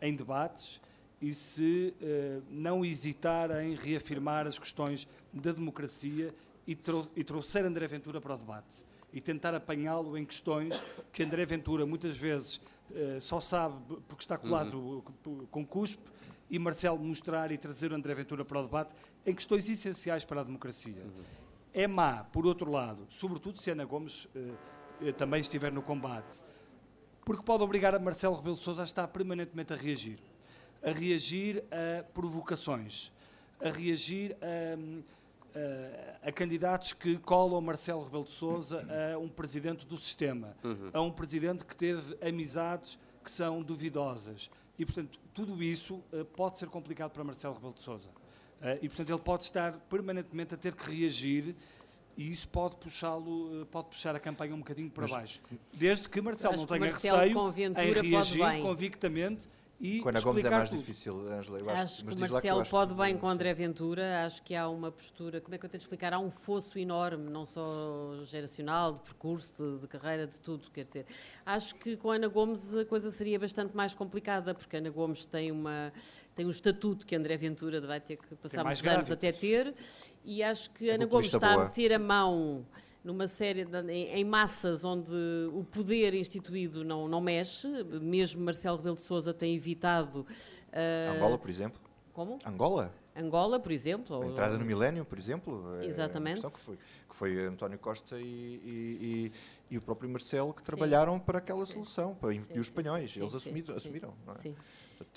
em debates e se eh, não hesitar em reafirmar as questões da democracia e, trou e trouxer André Ventura para o debate e tentar apanhá-lo em questões que André Ventura muitas vezes eh, só sabe porque está colado com cuspe e Marcelo mostrar e trazer o André Ventura para o debate em questões essenciais para a democracia. É má, por outro lado, sobretudo se Ana Gomes eh, também estiver no combate, porque pode obrigar a Marcelo Rebelo de Sousa a estar permanentemente a reagir. A reagir a provocações, a reagir a, a- a candidatos que colam Marcelo Rebelo de Sousa a um presidente do sistema, a um presidente que teve amizades que são duvidosas. E, portanto, tudo isso eh, pode ser complicado para Marcelo Rebelo de Sousa. Eh, e, portanto, ele pode estar permanentemente a ter que reagir e isso pode puxá-lo, eh, pode puxar a campanha um bocadinho para baixo. Desde que Marcelo não tenha Marcelo receio em reagir convictamente e Com Ana Gomes é mais tudo. difícil, Ângela. eu Acho, Acho mas que o Marcelo acho pode que- bem com André Ventura, acho que há uma postura, como é que eu tenho de explicar? Há um fosso enorme, não só geracional, de percurso, de, de carreira, de tudo, quer dizer. Acho que com Ana Gomes a coisa seria bastante mais complicada, porque Ana Gomes tem, uma, tem um estatuto que André Ventura vai ter que passar mais muitos anos até ter, e acho que É Ana Gomes está boa. a meter a mão numa série de, em, massas onde o poder instituído não, não mexe, mesmo Marcelo Rebelo de Sousa tem evitado ah, Angola, por exemplo. como? Angola? Angola, por exemplo. A ou- entrada no milénio, por exemplo. é Exatamente. Que foi, que foi António Costa e, e- e- e o próprio Marcelo que trabalharam para aquela solução, para impedir Sim, os sim, espanhóis. sim, Eles sim, assumiram, sim, assumiram é? Sim.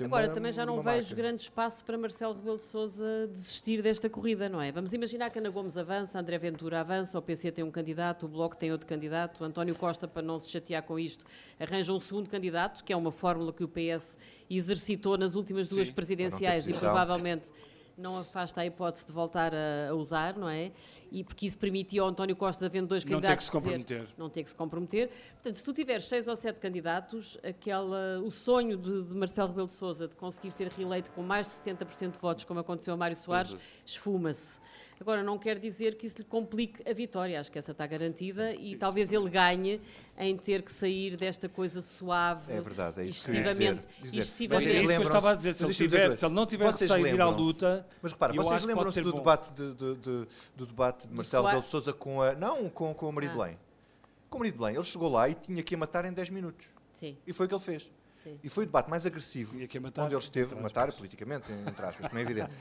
Agora, uma- também já não vejo marca. grande espaço para Marcelo Rebelo de Sousa desistir desta corrida, não é? Vamos imaginar que Ana Gomes avança, André Ventura avança, o PC tem um candidato, o Bloco tem outro candidato, António Costa, para não se chatear com isto, arranja um segundo candidato, que é uma fórmula que o PS exercitou nas últimas duas Sim, presidenciais e provavelmente não afasta a hipótese de voltar a, a usar, não é? E porque isso permitia ao António Costa, havendo dois Não ter candidatos, que se dizer- comprometer. não ter que se comprometer. Portanto, se tu tiveres seis ou sete candidatos, aquela, o sonho de, de Marcelo Rebelo de Sousa de conseguir ser reeleito com mais de 70% de votos, como aconteceu a Mário Soares, esfuma-se. Agora, não quer dizer que isso lhe complique a vitória. Acho que essa está garantida e talvez ele ganhe em ter que sair desta coisa suave, É verdade, é isso que eu excessivamente, dizer. Dizer, excessivamente Mas é isso que eu estava a dizer. Se ele, tiver, dizer se ele não tiver receio de ir à luta, Mas repara, eu vocês lembram-se do debate de, de- de- do debate de Marcelo? Rebelo de Sousa com a. Não, com, com o marido de Ah. Belém. Com o marido de Belém. Ele chegou lá e tinha que a matar em 10 minutos. Sim, E foi o que ele fez. sim. E foi o debate mais agressivo Tinha que a matar, onde ele esteve, entre matar politicamente, entre aspas, como é evidente.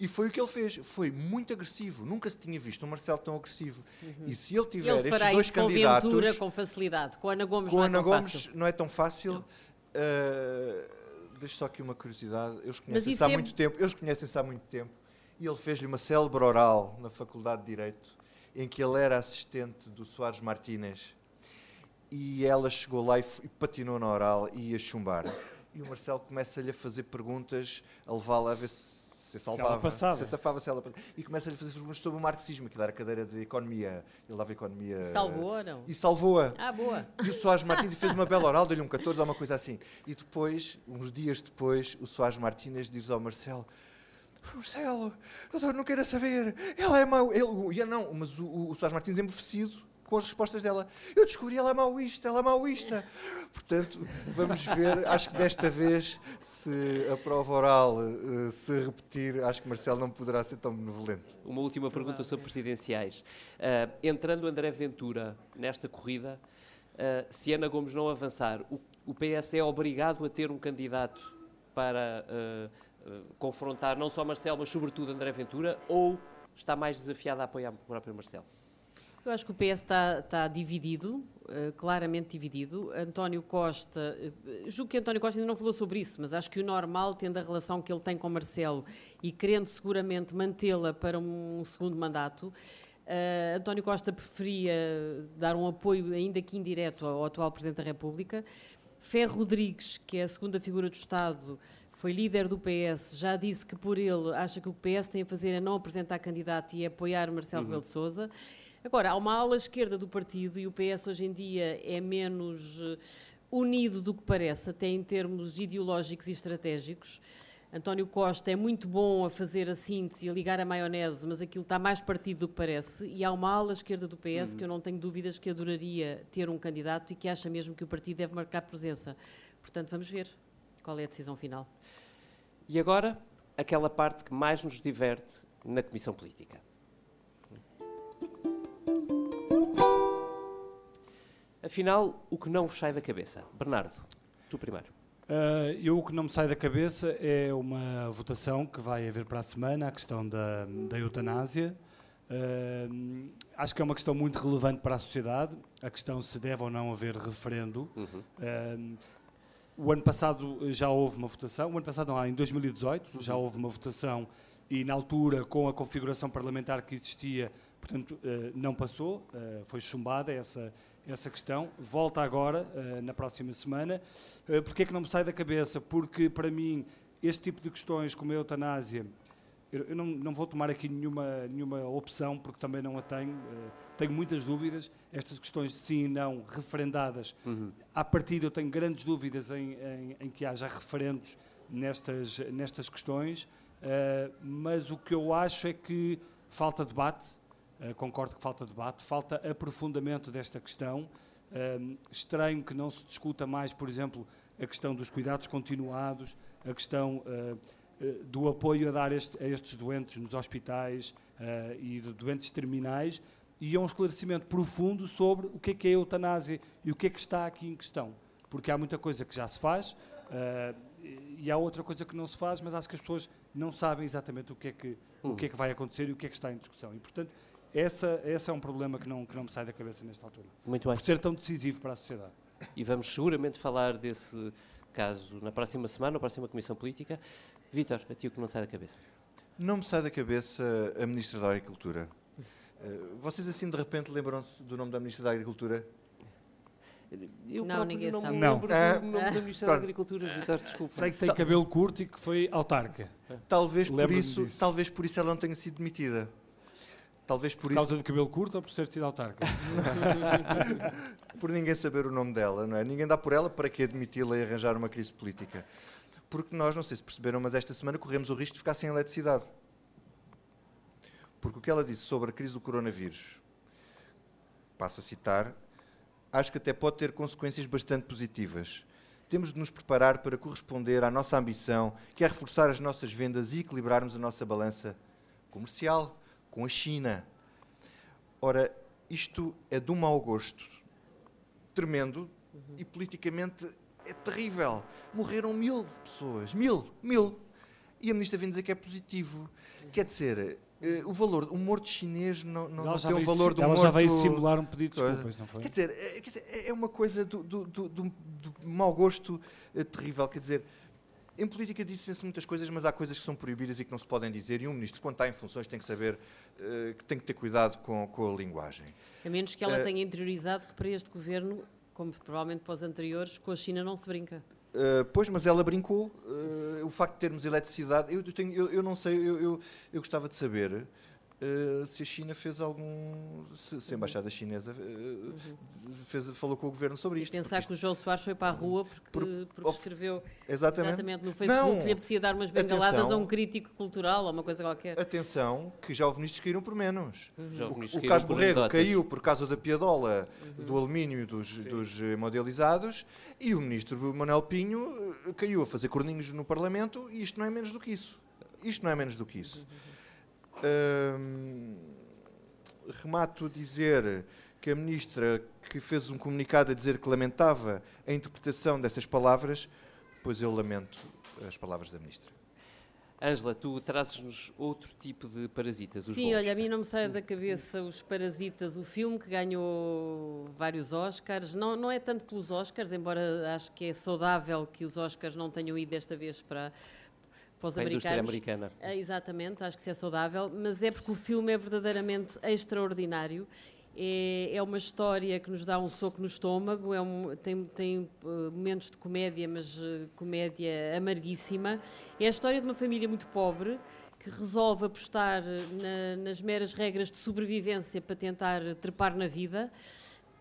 E foi o que ele fez. Foi muito agressivo. Nunca se tinha visto um Marcelo tão agressivo. E se ele tiver Uhum. Ele estes dois com candidatos. Ventura com facilidade. Com Ana Gomes com não é Ana tão Gomes fácil. não é tão fácil. Deixo só aqui uma curiosidade. Eles conhecem-se há é- muito tempo. Eles conhecem-se há muito tempo. E ele fez-lhe uma célebre oral na Faculdade de Direito, em que ele era assistente do Soares Martínez. E ela chegou lá e, e patinou na oral e ia chumbar. E o Marcelo começa-lhe a fazer perguntas, a levá-la a ver se, se ela salvava, passava. se safava, se ela passava. E começa-lhe a fazer perguntas sobre o marxismo, que era a cadeira de economia. Ele dava economia. Salvou ou não? E salvou-a. Ah, boa. E o Soares Martins fez uma bela oral, deu-lhe um 14 ou uma coisa assim. E depois, uns dias depois, o Soares Martins diz ao Marcelo: Marcelo, doutor, não queira saber, ela é mau. Ele, e, não, mas o, o, o Soares Martins embrevecido com as respostas dela. Eu descobri, ela é maoísta, ela é maoísta. Portanto, vamos ver, acho que desta vez, se a prova oral eh, se repetir, acho que Marcelo não poderá ser tão benevolente. Uma última pergunta sobre presidenciais. Ah, entrando André Ventura nesta corrida, ah, se Ana Gomes não avançar, o, o PS é obrigado a ter um candidato para confrontar não só Marcelo, mas sobretudo André Ventura, ou está mais desafiado a apoiar o próprio Marcelo? Eu acho que o PS está, está dividido, eh, claramente dividido. António Costa, eh, julgo que António Costa ainda não falou sobre isso, mas acho que o normal, tendo a relação que ele tem com Marcelo e querendo seguramente mantê-la para um segundo mandato, eh, António Costa preferia dar um apoio, ainda que indireto, ao atual Presidente da República. Ferro Rodrigues, que é a segunda figura do Estado, foi líder do PS, já disse que por ele acha que o PS tem a fazer é não apresentar candidato e apoiar Marcelo Rebelo de Sousa. Agora, há uma ala esquerda do partido e o PS hoje em dia é menos eh, unido do que parece, até em termos ideológicos e estratégicos. António Costa é muito bom a fazer a síntese e a ligar a maionese, mas aquilo está mais partido do que parece. E há uma ala esquerda do PS que eu não tenho dúvidas que adoraria ter um candidato e que acha mesmo que o partido deve marcar presença. Portanto, vamos ver qual é a decisão final. E agora, aquela parte que mais nos diverte na Comissão Política. Afinal, o que não vos sai da cabeça? Bernardo, tu primeiro. Uh, eu o que não me sai da cabeça é uma votação que vai haver para a semana, a questão da, da eutanásia. Uh, acho que é uma questão muito relevante para a sociedade, a questão se deve ou não haver referendo. Uh, o ano passado já houve uma votação, o ano passado não, em 2018 já houve uma votação e na altura com a configuração parlamentar que existia, portanto não passou, foi chumbada essa, essa questão. Volta agora, eh, na próxima semana. Eh, Porquê é que não me sai da cabeça? Porque para mim este tipo de questões como a eutanásia, eu, não, não vou tomar aqui nenhuma, nenhuma opção porque também não a tenho, eh, tenho muitas dúvidas. Estas questões de sim e não referendadas, à partida eu tenho grandes dúvidas em, em- em que haja referendos nestas, nestas questões, mas o que eu acho é que falta debate, concordo que falta debate, falta aprofundamento desta questão. Um, estranho que não se discuta mais, por exemplo, a questão dos cuidados continuados, a questão uh, uh, do apoio a dar este- a estes doentes nos hospitais uh, e de doentes terminais e a um esclarecimento profundo sobre o que é que é a eutanásia e o que é que está aqui em questão. Porque há muita coisa que já se faz e há outra coisa que não se faz, mas acho que as pessoas não sabem exatamente o que é que, o que, é que vai acontecer e o que é que está em discussão. E, portanto, essa, esse é um problema que não, que não me sai da cabeça nesta altura. Muito bem. Por ser tão decisivo para a sociedade. E vamos seguramente falar desse caso na próxima semana, na próxima Comissão Política. Vítor, a ti o que não te sai da cabeça? Não me sai da cabeça a Ministra da Agricultura. Eh, Vocês assim de repente lembram-se do nome da Ministra da Agricultura? Eu Não, ninguém não sabe. me Não. lembro Ah, do nome da Ministra da pronto. Agricultura, Vítor, desculpa. Sei que tem cabelo curto e que foi autarca. Talvez por isso, disso. talvez por isso ela não tenha sido demitida. Talvez por Por isso, causa de cabelo curto ou por ter sido autarca? (laughs) por ninguém saber o nome dela, não é? Ninguém dá por ela para que admiti-la e arranjar uma crise política. Porque nós, não sei se perceberam, mas esta semana corremos o risco de ficar sem eletricidade. Porque o que ela disse sobre a crise do coronavírus, passo a citar, acho que até pode ter consequências bastante positivas. Temos de nos preparar para corresponder à nossa ambição, que é reforçar as nossas vendas e equilibrarmos a nossa balança comercial com a China. Ora, isto é de um mau gosto tremendo e politicamente é terrível. Morreram mil pessoas, mil, mil. E a ministra vem dizer que é positivo. Quer dizer, eh, o valor, o morto chinês não, não, ela não tem o valor do ela morto... já veio simular um pedido de desculpas, não foi? Quer dizer, é, é uma coisa do, do, do, do- do mau gosto eh, terrível. Quer dizer, em política dizem-se muitas coisas, mas há coisas que são proibidas e que não se podem dizer. E um ministro, quando está em funções, tem que saber que tem que ter cuidado com, com a linguagem. A menos que ela Eh, tenha interiorizado que para este governo, como provavelmente para os anteriores, com a China não se brinca. Uh, pois, mas ela brincou. uh, o facto de termos eletricidade, eu, eu tenho- eu- eu não sei, eu- eu gostava de saber uh, se a China fez algum. Se, se a embaixada chinesa uh, fez, falou com o governo sobre isto. Pensar porque que o João Soares foi para a rua porque, Por- porque of- escreveu isto- exatamente. exatamente no Facebook Não. que lhe apetecia dar umas bengaladas Atenção. a um crítico cultural ou uma coisa qualquer. Atenção, que já houve ministros que caíram por menos. Houve O, o Carlos Borrego caiu por causa da piadola do alumínio dos, dos eh, modelizados e o ministro Manuel Pinho eh, caiu a fazer corninhos no Parlamento e isto não é menos do que isso. Isto não é menos do que isso. Hum, remato a dizer que a ministra que fez um comunicado a dizer que lamentava a interpretação dessas palavras, pois eu lamento as palavras da ministra. Ângela, tu trazes-nos outro tipo de parasitas, os Sim, bons. olha, a mim não me sai da cabeça os Parasitas, o filme que ganhou vários Oscars. Não, não é tanto pelos Oscars, embora acho que é saudável que os Oscars não tenham ido desta vez para, para os Para a indústria americana. É, exatamente, acho que isso é saudável, mas é porque o filme é verdadeiramente extraordinário. É, é uma história que nos dá um soco no estômago, é um- tem, tem eh, momentos de comédia, mas eh, comédia amarguíssima. É a história de uma família muito pobre que resolve apostar na- nas meras regras de sobrevivência para tentar trepar na vida.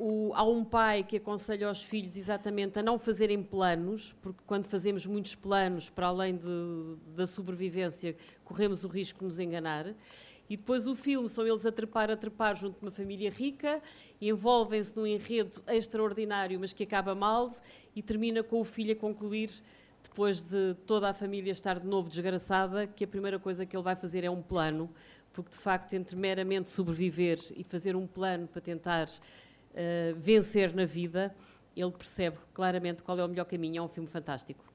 O- há um pai que aconselha aos filhos exatamente a não fazerem planos, porque quando fazemos muitos planos, para além de- da sobrevivência, corremos o risco de nos enganar. E depois o filme são eles a trepar, a trepar junto de uma família rica, envolvem-se num enredo extraordinário, mas que acaba mal, e termina com o filho a concluir, depois de toda a família estar de novo desgraçada, que a primeira coisa que ele vai fazer é um plano, porque de facto, entre meramente sobreviver e fazer um plano para tentar eh, vencer na vida, ele percebe claramente qual é o melhor caminho. É um filme fantástico.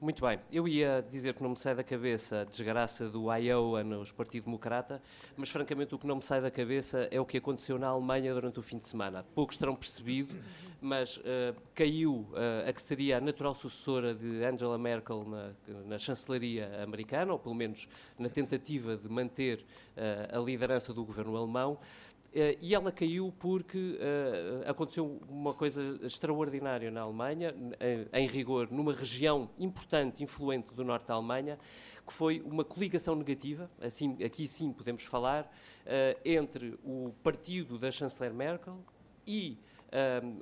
Muito bem, eu ia dizer que não me sai da cabeça a desgraça do Iowa nos Partido Democrata, mas francamente o que não me sai da cabeça é o que aconteceu na Alemanha durante o fim de semana. Poucos terão percebido, mas eh, caiu eh, a que seria a natural sucessora de Angela Merkel na, na chancelaria americana, ou pelo menos na tentativa de manter eh, a liderança do governo alemão. Eh, e ela caiu porque eh, aconteceu uma coisa extraordinária na Alemanha, eh, em rigor, numa região importante, influente do norte da Alemanha, que foi uma coligação negativa, assim, aqui sim podemos falar, entre o partido da chanceler Merkel e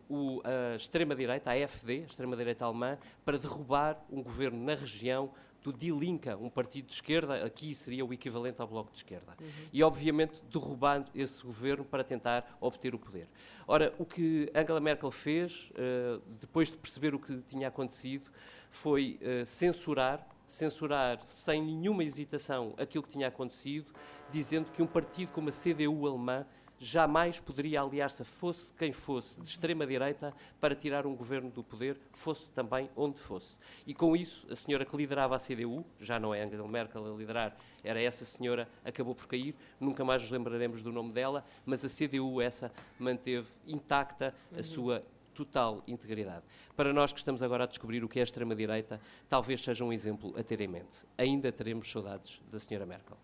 o- a extrema-direita, a AfD, a extrema-direita alemã, para derrubar um governo na região do Die Linke, um partido de esquerda, aqui seria o equivalente ao Bloco de Esquerda. E, obviamente, derrubando esse governo para tentar obter o poder. Ora, o que Angela Merkel fez, eh, depois de perceber o que tinha acontecido, foi eh, censurar censurar sem nenhuma hesitação aquilo que tinha acontecido, dizendo que um partido como a CDU alemã jamais poderia aliar-se, fosse quem fosse, de extrema-direita, para tirar um governo do poder, fosse também onde fosse. E com isso, a senhora que liderava a CDU, já não é Angela Merkel a liderar, era essa senhora, acabou por cair, nunca mais nos lembraremos do nome dela, mas a CDU, essa, manteve intacta a sua total integridade. Para nós que estamos agora a descobrir o que é a extrema-direita, talvez seja um exemplo a ter em mente. Ainda teremos saudades da senhora Merkel.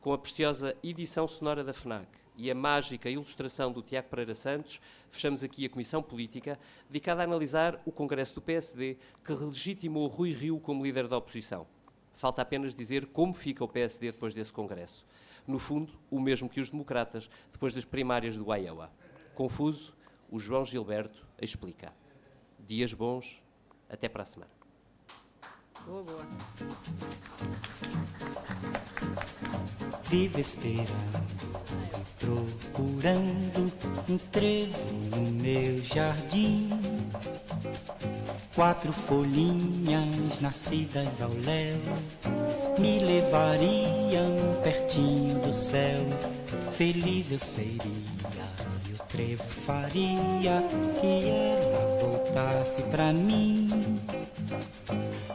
Com a preciosa edição sonora da FNAC e a mágica ilustração do Tiago Pereira Santos, fechamos aqui a Comissão Política, dedicada a analisar o Congresso do PSD, que legitimou Rui Rio como líder da oposição. Falta apenas dizer como fica o PSD depois desse Congresso. No fundo, o mesmo que os democratas depois das primárias do Iowa. Confuso, o João Gilberto explica. Dias bons, até para a semana. Boa, boa. Vivo esperando, procurando um trevo no meu jardim. Quatro folhinhas nascidas ao léu me levariam pertinho do céu. Feliz eu seria e o trevo faria que ela voltasse pra mim.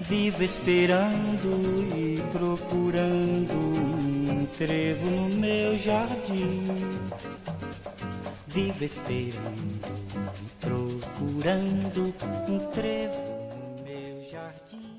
Vivo esperando e procurando trevo no meu jardim. Vivo esperando procurando um trevo no meu jardim.